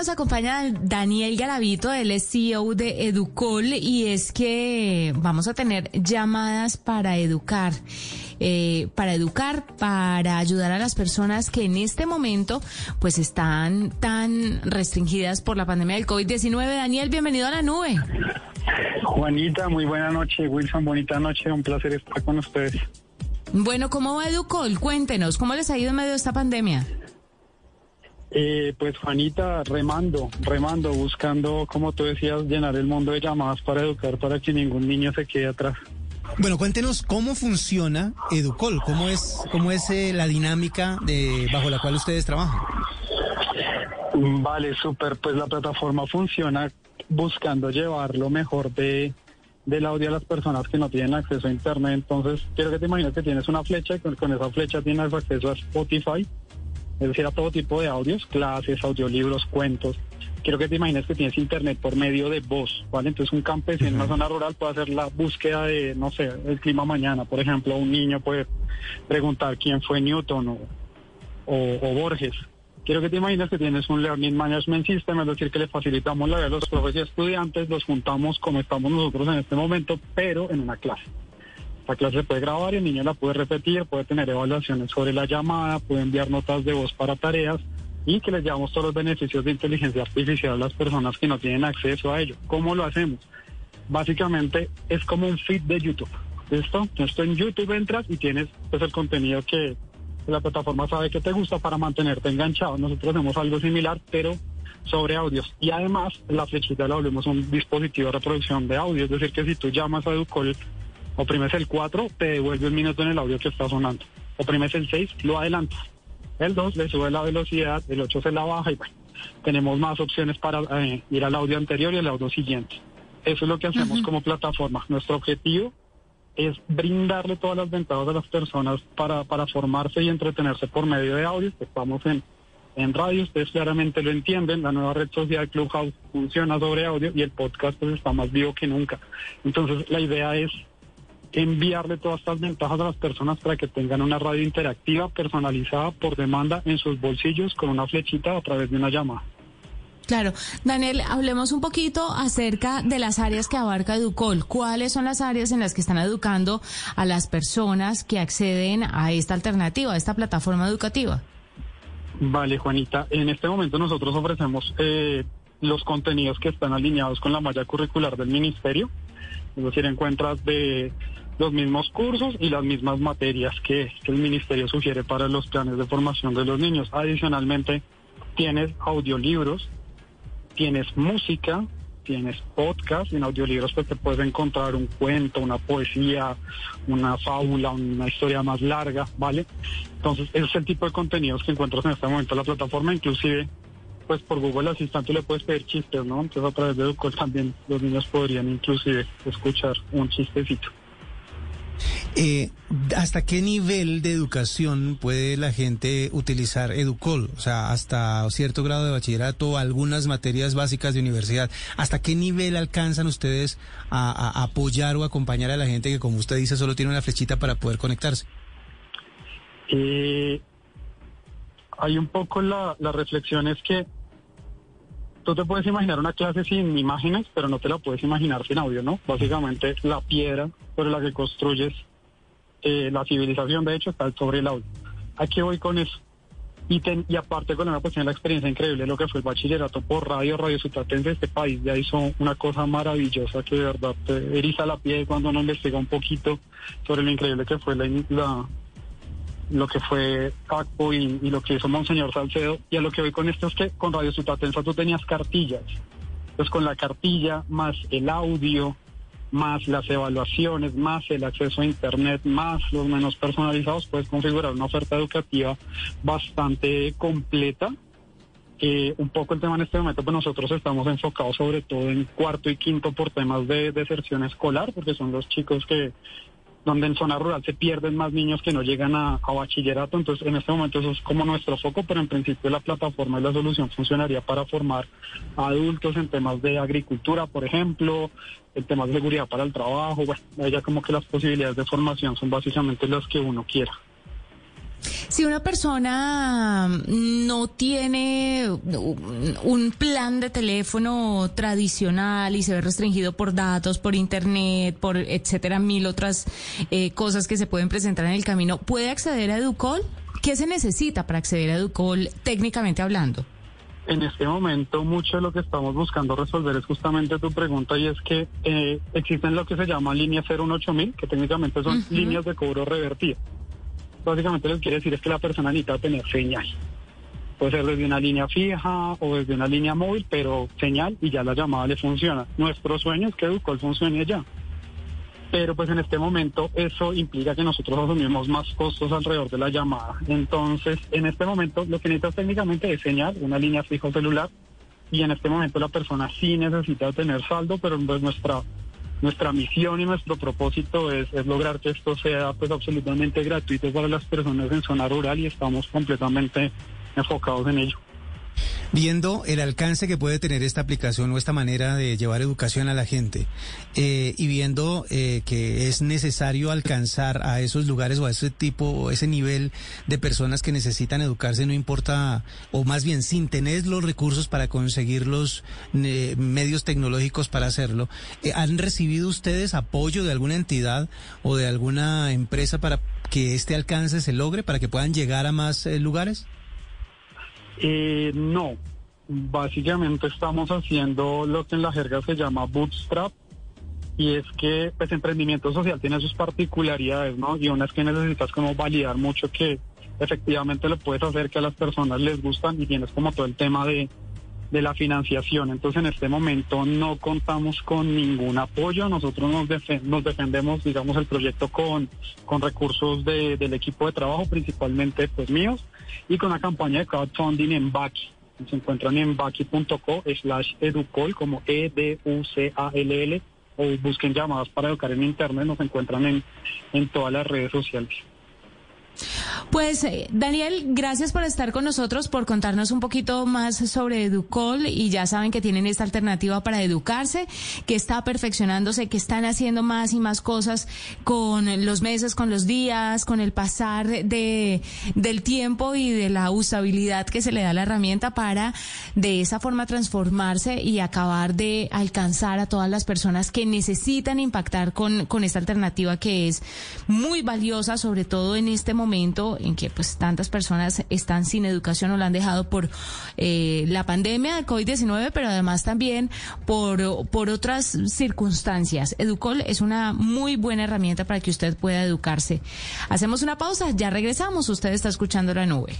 nos acompaña Daniel Garavito, él es CEO de Educol y es que vamos a tener llamadas para educar. Eh, para educar, para ayudar a las personas que en este momento pues están tan restringidas por la pandemia del COVID-19. Daniel, bienvenido a la nube. Juanita, muy buena noche. Wilson, bonita noche. Un placer estar con ustedes. Bueno, ¿cómo va Educol? Cuéntenos, ¿cómo les ha ido en medio de esta pandemia? Eh, pues Juanita, remando, remando, buscando, como tú decías, llenar el mundo de llamadas para educar, para que ningún niño se quede atrás. Bueno, cuéntenos cómo funciona Educol, cómo es, cómo es eh, la dinámica de bajo la cual ustedes trabajan. Vale, súper. Pues la plataforma funciona buscando llevar lo mejor de del audio a las personas que no tienen acceso a internet. Entonces, quiero que te imagines que tienes una flecha y con, con esa flecha tienes acceso a Spotify, es decir, a todo tipo de audios, clases, audiolibros, cuentos. Quiero que te imagines que tienes internet por medio de voz, ¿vale? Entonces un campesino en una zona rural puede hacer la búsqueda de, no sé, el clima mañana. Por ejemplo, un niño puede preguntar quién fue Newton o, o, Borges. Quiero que te imagines que tienes un Learning Management System, es decir, que le facilitamos la vida a los profesores y estudiantes, los juntamos como estamos nosotros en este momento, pero en una clase. La clase se puede grabar y el niño la puede repetir, puede tener evaluaciones sobre la llamada, puede enviar notas de voz para tareas y que les llevamos todos los beneficios de inteligencia artificial a las personas que no tienen acceso a ello. ¿Cómo lo hacemos? Básicamente es como un feed de YouTube. ¿Listo? Entonces en YouTube entras y tienes pues, el contenido que la plataforma sabe que te gusta para mantenerte enganchado. Nosotros hacemos algo similar, pero sobre audios. Y además, la flechita la volvemos un dispositivo de reproducción de audio. Es decir, que si tú llamas a Educol Oprimes el 4, te devuelve un minuto en el audio que está sonando. Oprimes el 6, lo adelantas. El 2 le sube la velocidad, el 8 se la baja y bueno, tenemos más opciones para eh, ir al audio anterior y al audio siguiente. Eso es lo que hacemos como plataforma. Nuestro objetivo es brindarle todas las ventajas a las personas para, para formarse y entretenerse por medio de audio. Estamos en, en radio, ustedes claramente lo entienden, la nueva red social Clubhouse funciona sobre audio y el podcast pues, está más vivo que nunca. Entonces la idea es enviarle todas estas ventajas a las personas para que tengan una radio interactiva personalizada por demanda en sus bolsillos con una flechita a través de una llamada. Claro. Daniel, hablemos un poquito acerca de las áreas que abarca Educol. ¿Cuáles son las áreas en las que están educando a las personas que acceden a esta alternativa, a esta plataforma educativa? Vale, Juanita. En este momento nosotros ofrecemos eh, los contenidos que están alineados con la malla curricular del ministerio. Es decir, encuentras de los mismos cursos y las mismas materias que, el ministerio sugiere para los planes de formación de los niños. Adicionalmente, tienes audiolibros, tienes música, tienes podcast, en audiolibros pues te puedes encontrar un cuento, una poesía, una fábula, una historia más larga, ¿vale? Entonces, ese es el tipo de contenidos que encuentras en este momento en la plataforma, inclusive pues por Google Asistente le puedes pedir chistes, ¿no? Entonces a través de Educol también los niños podrían inclusive escuchar un chistecito. Eh, ¿Hasta qué nivel de educación puede la gente utilizar Educol? O sea, hasta cierto grado de bachillerato, algunas materias básicas de universidad. ¿Hasta qué nivel alcanzan ustedes a, apoyar o acompañar a la gente que, como usted dice, solo tiene una flechita para poder conectarse? Eh, hay un poco la, la reflexión es que tú te puedes imaginar una clase sin imágenes, pero no te la puedes imaginar sin audio, ¿no? Básicamente la piedra sobre la que construyes eh, la civilización, de hecho, está sobre el audio. Aquí voy con eso. Y, y aparte con una cuestión de la experiencia increíble, lo que fue el bachillerato por radio, radio sutratense de este país, ya hizo una cosa maravillosa que de verdad te eriza la piel cuando uno investiga un poquito sobre lo increíble que fue la lo que fue Paco y, lo que hizo Monseñor Salcedo. Y a lo que voy con esto es que con Radio Sutatensa tú tenías cartillas. Entonces con la cartilla, más el audio, más las evaluaciones, más el acceso a Internet, más los menos personalizados, puedes configurar una oferta educativa bastante completa. Eh, un poco el tema en este momento, pues nosotros estamos enfocados sobre todo en cuarto y quinto por temas de deserción escolar, porque son los chicos que donde en zona rural se pierden más niños que no llegan a, bachillerato. Entonces, en este momento eso es como nuestro foco, pero en principio la plataforma y la solución funcionaría para formar adultos en temas de agricultura, por ejemplo, en temas de seguridad para el trabajo. Bueno, ya como que las posibilidades de formación son básicamente las que uno quiera. Si una persona tiene un plan de teléfono tradicional y se ve restringido por datos, por internet, por etcétera, mil otras eh, cosas que se pueden presentar en el camino, ¿puede acceder a Educol? ¿Qué se necesita para acceder a Educol técnicamente hablando? En este momento, mucho de lo que estamos buscando resolver es justamente tu pregunta y es que eh, existen lo que se llama líneas 018000, que técnicamente son líneas de cobro revertido básicamente lo que quiere decir es que la persona necesita tener señal. Puede ser desde una línea fija o desde una línea móvil, pero señal y ya la llamada le funciona. Nuestro sueño es que Educol funcione ya. Pero pues en este momento eso implica que nosotros asumimos más costos alrededor de la llamada. Entonces, en este momento lo que necesita técnicamente es señal, una línea fija celular, y en este momento la persona sí necesita tener saldo, pero pues nuestra nuestra misión y nuestro propósito es, lograr que esto sea pues absolutamente gratuito para las personas en zona rural y estamos completamente enfocados en ello. Viendo el alcance que puede tener esta aplicación o esta manera de llevar educación a la gente eh, y viendo eh, que es necesario alcanzar a esos lugares o a ese tipo o ese nivel de personas que necesitan educarse, no importa, o más bien sin tener los recursos para conseguir los eh, medios tecnológicos para hacerlo, ¿han recibido ustedes apoyo de alguna entidad o de alguna empresa para que este alcance se logre, para que puedan llegar a más lugares? Eh, no, básicamente estamos haciendo lo que en la jerga se llama bootstrap y es que pues emprendimiento social tiene sus particularidades, ¿no? Y una es que necesitas como validar mucho que efectivamente lo puedes hacer que a las personas les gustan y tienes como todo el tema de, de la financiación. Entonces en este momento no contamos con ningún apoyo, nosotros nos, nos defendemos, digamos, el proyecto con, con recursos de, del equipo de trabajo, principalmente pues míos, y con una campaña de crowdfunding en Baki. Se encuentran en baki.co slash educol como E-D-U-C-A-L-L o busquen llamadas para educar en internet, nos encuentran en, en todas las redes sociales. Pues eh, Daniel, gracias por estar con nosotros, por contarnos un poquito más sobre Educol y ya saben que tienen esta alternativa para educarse, que está perfeccionándose, que están haciendo más y más cosas con los meses, con los días, con el pasar de del tiempo y de la usabilidad que se le da a la herramienta para de esa forma transformarse y acabar de alcanzar a todas las personas que necesitan impactar con, con esta alternativa que es muy valiosa, sobre todo en este momento momento en que pues tantas personas están sin educación o la han dejado por eh, la pandemia del COVID-19, pero además también por, por otras circunstancias. Educol es una muy buena herramienta para que usted pueda educarse. Hacemos una pausa, ya regresamos. Usted está escuchando la nube.